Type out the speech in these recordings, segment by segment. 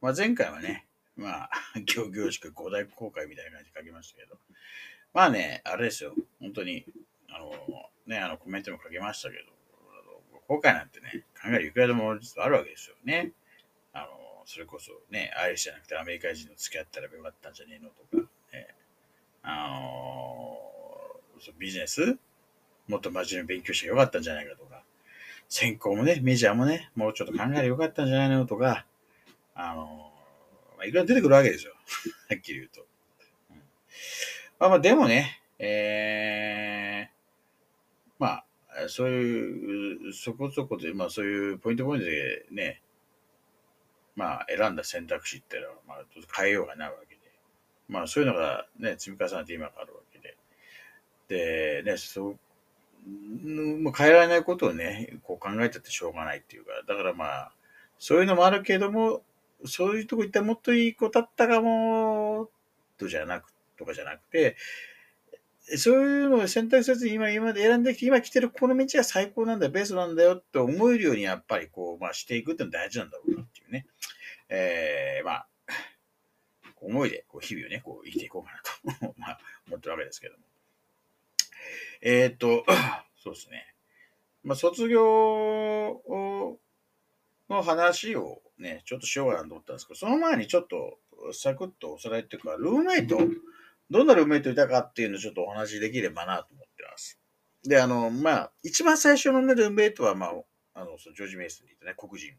まあ、前回はね、まあ、行々しく五大公開みたいな感じで書きましたけど、まあね、あれですよ、本当に、あの、ね、あの、コメントも書きましたけど、あの公開なんてね、考えるいくらでもあるわけですよね。あの、それこそね、アイリスじゃなくてアメリカ人の付き合ったらよかったんじゃねえのとか、ね、あのそうビジネス？もっと真面目に勉強してよかったんじゃないかとか、専攻もね、メジャーもね、もうちょっと考えればよかったんじゃないのとか、あのまあ、いくら出てくるわけですよ。はっきり言うと。うんまあまあ、でもね、えー、まあ、そういう、そこそこで、まあそういうポイントポイントでね、まあ選んだ選択肢っていうのは、まあ変えようがないわけで、まあそういうのがね、積み重ねて今があるわけで、で、ね、そう、もう変えられないことをね、こう考えたってしょうがないっていうか、だからまあ、そういうのもあるけども、そういうとこ行ったらもっといい子だったかも、とじゃなく、とかじゃなくて、そういうのを選択せずに今、今まで選んできて、今来てるこの道が最高なんだよ、ベストなんだよって思えるようにやっぱりこう、まあしていくっての大事なんだろうなっていうね。えー、まあ、思いでこう日々をね、こう生きていこうかなと、まあ思ってるわけですけども。えーと、そうですね。まあ卒業をの話をね、ちょっとしようかなと思ったんですけど、その前にちょっとサクッとおさらいっていうか、ルームメイト、どんなルームメイトいたかっていうのをちょっとお話しできればなと思ってます。で、あの、まあ、一番最初のね、ルームメイトは、まあ、あの、そのジョージ・メイスにいたね、黒人。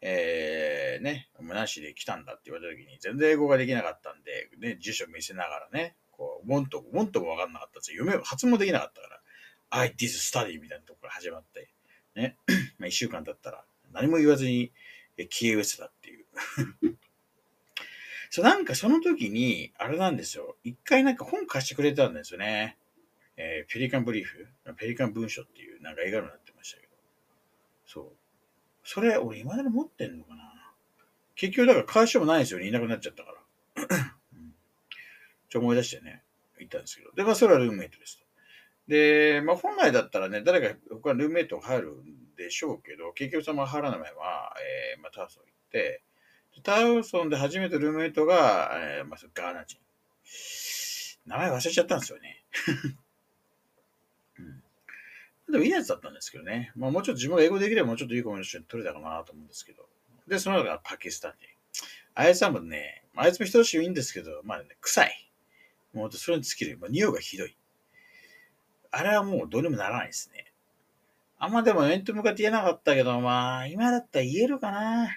えー、ね、もうなしで来たんだって言われた時に、全然英語ができなかったんで、ね、辞書見せながらね、こう、もんとも、んともわかんなかったんですよ。夢を発音できなかったから、I did study みたいなところから始まって、ね、まあ一週間経ったら、何も言わずに、え消え失せたっていう。そう、なんかその時に、あれなんですよ。一回なんか本貸してくれたんですよね。えーペリカンブリーフ、ペリカン文書っていう、なんか映画になってましたけど。そう。それ、俺今まで持ってんのかな結局だから返しようもないんですよね。いなくなっちゃったから。ちょ、思い出してね、言ったんですけど。で、まあ、それはルームメイトです。で、まあ、本来だったらね、誰か他のルームメイトが入るでしょうけど、結局その入らない前は、えーまあ、タウソン行って、タウソンで初めてルームメイトが、えーまあ、ガーナ人。名前忘れちゃったんですよね。うん、でもいいやつだったんですけどね。まあ、もうちょっと自分が英語できればもうちょっといいコミュニケーション取れたかなと思うんですけど。で、その後がパキスタン人。あいつはもうね、あいつも人としていいんですけど、まあね、臭い。もうそれに尽きる。まあ、匂いがひどい。あれはもうどうにもならないですね。あんまでも面と向かって言えなかったけど、まあ、今だったら言えるかな。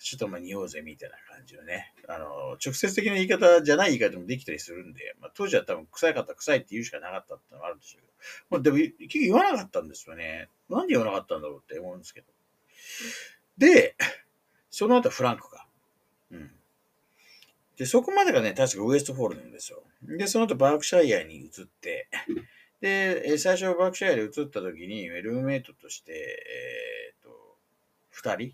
ちょっとまあ、匂おうぜみたいな感じのね。あの、直接的な言い方じゃない言い方もできたりするんで、まあ、当時は多分臭かった臭いって言うしかなかったってのがあるんですけど。まあ、でも、結局言わなかったんですよね。なんで言わなかったんだろうって思うんですけど。で、その後フランクが。うん。で、そこまでがね、確かウエストフォールなんですよ。で、その後バークシャイアに移って、で、最初バークシャイアで移った時に、ルームメイトとして、えーっと、二人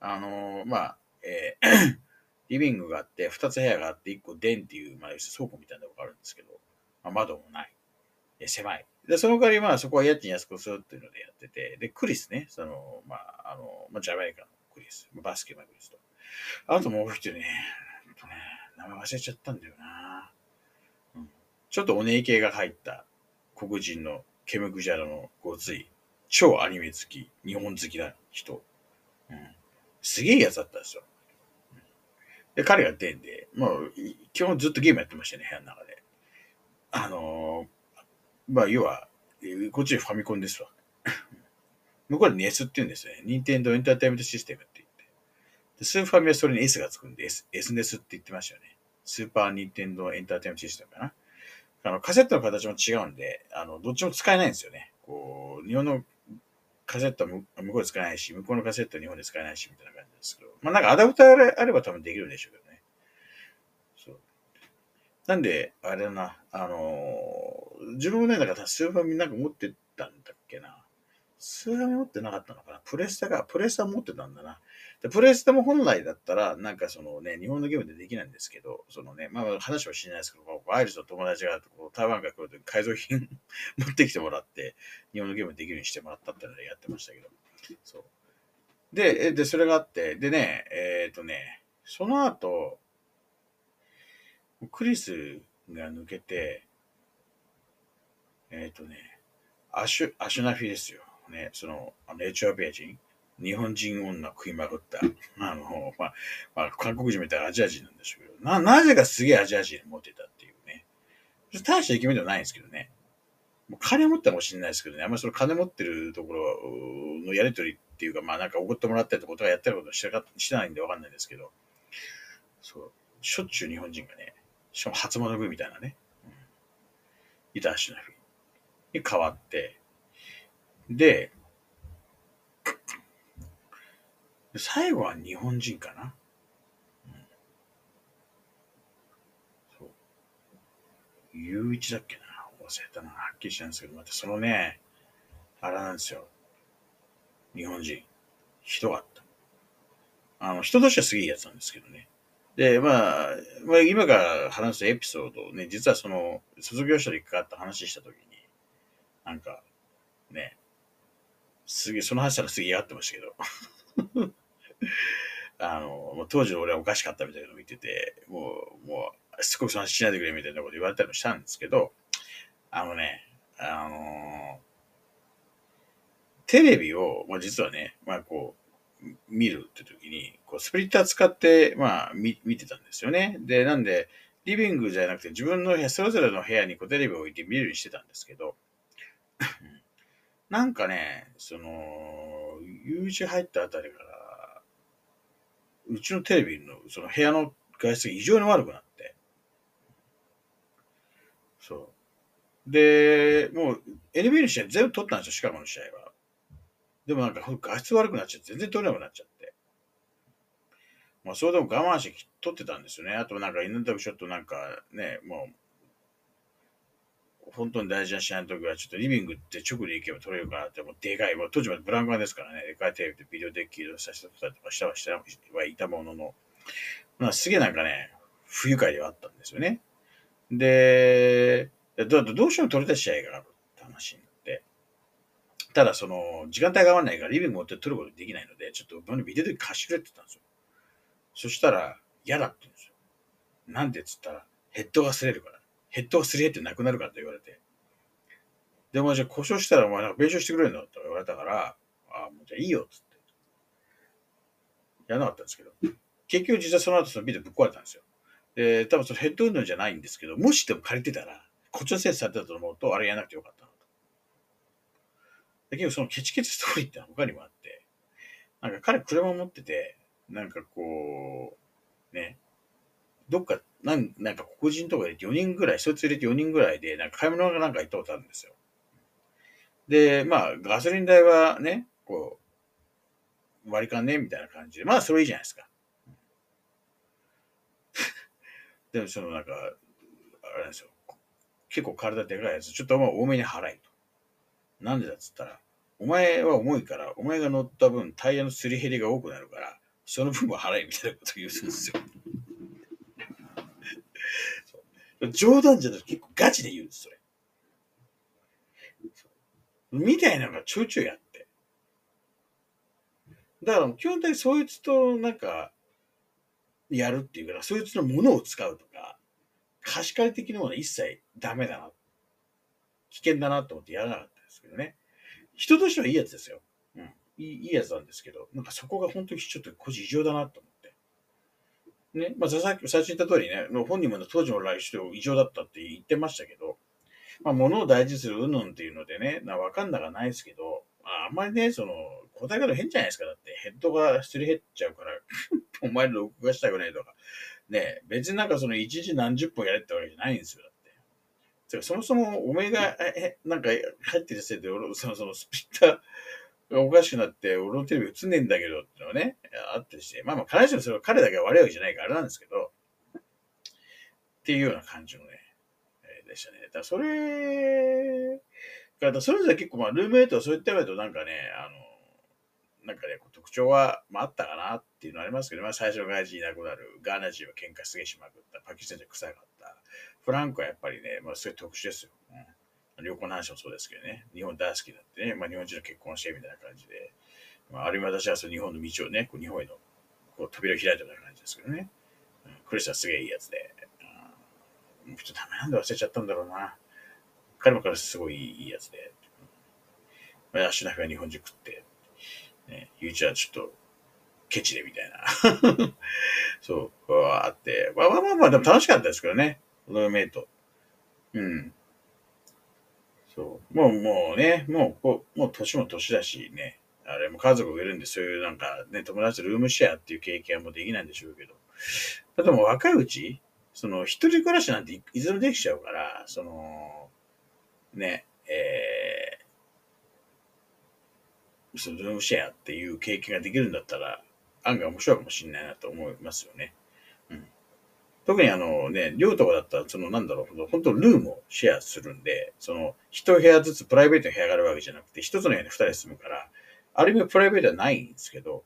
あのまあ、えー リビングがあって、二つ部屋があって、一個 den っていう、まあ、倉庫みたいなとこがあるんですけど、まあ、窓もない。え狭い。で、その代わり、まあ、そこは家賃安くするっていうのでやってて、で、クリスね、その、まあ、あの、まあ、ジャマイカのクリス、バスケのクリスと。あともう一人ね、ほんとね、名前忘れちゃったんだよな。うん、ちょっとお姉系が入った黒人のケムクジャラのごつい、超アニメ好き、日本好きな人。うん、すげえやつだったんですよ。で、彼が出んで、もう、基本ずっとゲームやってましたね、部屋の中で。あのーまあ、要は、こっちでファミコンですわ。向こうで NES って言うんですよね。任天堂エンターテイメントシステムって言って。でスーファミはそれに S がつくんで、S、SNES って言ってましたよね。スーパーニンテンドエンターテイメントシステムかな。あの、カセットの形も違うんで、あの、どっちも使えないんですよね。こう、日本のカセットは向こうで使えないし、向こうのカセットは日本で使えないし、みたいな感じですけど。まあ、なんかアダプターあれば多分できるんでしょうけどね。そう。なんで、あれだな、あのー、自分もね、だからスーファミなんか持ってたんだっけな。スーファミ持ってなかったのかな。プレスタが、プレスタ持ってたんだな。でプレステも本来だったら、なんかそのね、日本のゲームでできないんですけど、そのね、まあ話はしないですけど、アイリスの友達が台湾から来るとき改造品 持ってきてもらって、日本のゲームできるようにしてもらったってのでやってましたけど。そう。で、で、それがあって、でね、えっ、ー、とね、その後、クリスが抜けて、えっ、ー、とね、アシュ、アシュナフィですよ。ね、その、あのエチオピア人、日本人女食いまくった、あの、まあ、まあ、韓国人みたいなアジア人なんでしょうけど、な、なぜかすげえアジア人に持ってたっていうね。大したイケメンではないんですけどね。もう金持ったかもしれないですけどね、あんまりその金持ってるところのやりとりっていうか、まあなんか送ってもらったりとかやってることしてしてないんでわかんないですけど、そう、しょっちゅう日本人がね、しかも初物食いみたいなね、うん、いた足の日に変わって、で、最後は日本人かな。うん、そう。ゆういちだっけな忘れたな。はっきりしたんですけど、またそのね、あれなんですよ。日本人。ひどかった。あの、人としてはすげえやつなんですけどね。で、まあ、まあ、今から話すエピソードをね、実はその、卒業者に関わった話したときに、なんか、ね、すげえ、その話したらすげえ嫌ってましたけど。あの、当時の俺はおかしかったみたいなのを言ってて、もう、もう、すごくその話しないでくれみたいなこと言われたりもしたんですけど、あのね、あのー、テレビを、まあ、実はね、まあこう、見るって時に、こうスプリッター使って、まあ見、見てたんですよね。で、なんで、リビングじゃなくて自分の部屋、それぞれの部屋にこうテレビを置いて見るようにしてたんですけど、なんかね、その、友人入ったあたりから、うちのテレビの、その部屋の外出が異常に悪くなって、そう。で、もう NBA の試合全部取ったんですよ、シカゴの試合は。でもなんか画質悪くなっちゃって、全然取れなくなっちゃって。まあ、それでも我慢して取ってたんですよね。あとなんか、犬田ちょっとなんかね、もう、本当に大事な試合の時は、ちょっとリビングって直で行けば取れるかなって、もうでかい、もう当時までブランカーですからね、でかいテレビでビデオデッキ移動させてたりとかしたはしたはいたものの、まあ、すげえなんかね、不愉快ではあったんですよね。で、どどうしても取れた試合があるって話になって。ただ、その、時間帯が合わないからリビング持って取ることできないので、ちょっとビデオで貸してくれって言ったんですよ。そしたら、嫌だって言うんですよ。なんでっつったら、ヘッドが擦れるから。ヘッドが擦り減ってなくなるからと言われて。でもじゃあ故障したらお前なんか弁償してくれるんだって言われたから、ああ、もうじゃあいいよっつって。やらなかったんですけど。結局実はその後そのビデオぶっ壊れたんですよ。で、多分そのヘッド運動じゃないんですけど、もしでも借りてたら、こっちのせいされてたと思うと、あれやらなくてよかったなと。だけど、そのケチケチストーリーって他にもあって、なんか彼車持ってて、なんかこう、ね、どっか、なん、なんか黒人とかで4人ぐらい、そいつ入れて4人ぐらいで、なんか買い物がなんか行ったことあるんですよ。で、まあ、ガソリン代はね、こう、割り勘ね、みたいな感じで、まあ、それいいじゃないですか。でも、そのなんか、あれですよ。結構体でかいやつ、ちょっとまあ多めに払えと。なんでだっつったら、お前は重いから、お前が乗った分、タイヤのすり減りが多くなるから、その分は払えみたいなこと言うんですよ。冗談じゃなくて結構ガチで言うんです、それ。みたいなのがちょいちょいあって。だから基本的にそいつとなんか、やるっていうから、そいつのものを使うとか、貸し借り的なものは一切ダメだな。危険だなと思ってやらなかったですけどね。人としてはいいやつですよ。うん。いいいいやつなんですけど、なんかそこが本当にちょっと個人異常だなと思って。ね。まあ、さっき最初に言った通りね、本人も当時の来週異常だったって言ってましたけど、まあ、物を大事するうんぬんっていうのでね、なわかんながないですけど、あんまりね、その、答え方変じゃないですか。だって、ヘッドがすり減っちゃうから、お前の録画したくないとか、ね、別になんかその一時何十本やれってわけじゃないんですよ、だって。そもそもお前が、え、なんか入ってるせいで、俺そのそのスピッターおかしくなって、俺のテレビ映んねえんだけどってのはね、あってして、まあまあ、必ずしもそれは彼だけが悪いわけじゃないからあれなんですけど、っていうような感じのね、えーでしたね。だからそれが、それぞれ結構まあ、ルームメイトはそういった意味だとなんかね、あの、なんかね、特徴は、まあ、あったかなっていうのはありますけど、まあ、最初の外人いなくなる、ガーナ人は喧嘩すげえしまくった、パキスタン人は臭かった、フランクはやっぱりね、まあ、すごい特殊ですよ。うん、旅行の話もそうですけどね、日本大好きだってね、まあ、日本人の結婚してみたいな感じで、まあ、ある意味私はその日本の道をね、こう日本へのこう扉を開いたような感じですけどね、うん、クリスはすげえいいやつで、うん、ちょっとダメなんで忘れちゃったんだろうな。彼も彼すごいいいやつで、まあ、足のフは日本人食って、ね、ゆうちはちょっと、ケチでみたいな。そう、あって、まあまあまあまあ、でも楽しかったですけどね、ローメイト。うん。そう。もう、もうね、もう、こうもう年も年だしね、あれも家族がいるんで、そういうなんかね、友達とルームシェアっていう経験はもうできないんでしょうけど。でも若いうち、その一人暮らしなんていつでもできちゃうから、その、ね、えー、そのルームシェアっていう経験ができるんだったら、案外面白いかもしれないなと思いますよね。うん。特にあのね、寮とかだったら、そのなんだろう、本当ルームをシェアするんで、その一部屋ずつプライベートの部屋があるわけじゃなくて、一つの部屋に二人住むから、ある意味プライベートはないんですけど、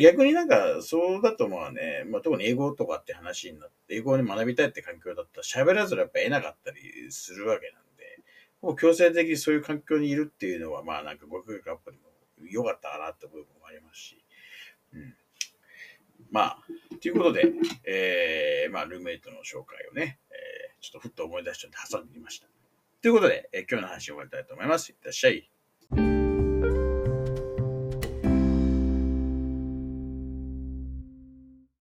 逆になんか、そうだとまあね、まあ、特に英語とかって話になって、英語に学びたいって環境だったら喋らずやっぱ得なかったりするわけなんで、もう強制的にそういう環境にいるっていうのは、まあなんか語学学アップにも良かったかなって部分もありますし、うん。まあ、ということで、えー、まあ、ルーメイトの紹介をね、えー、ちょっとふっと思い出しちゃって挟んでみました。ということで、えー、今日の話を終わりたいと思います。いってらっしゃい。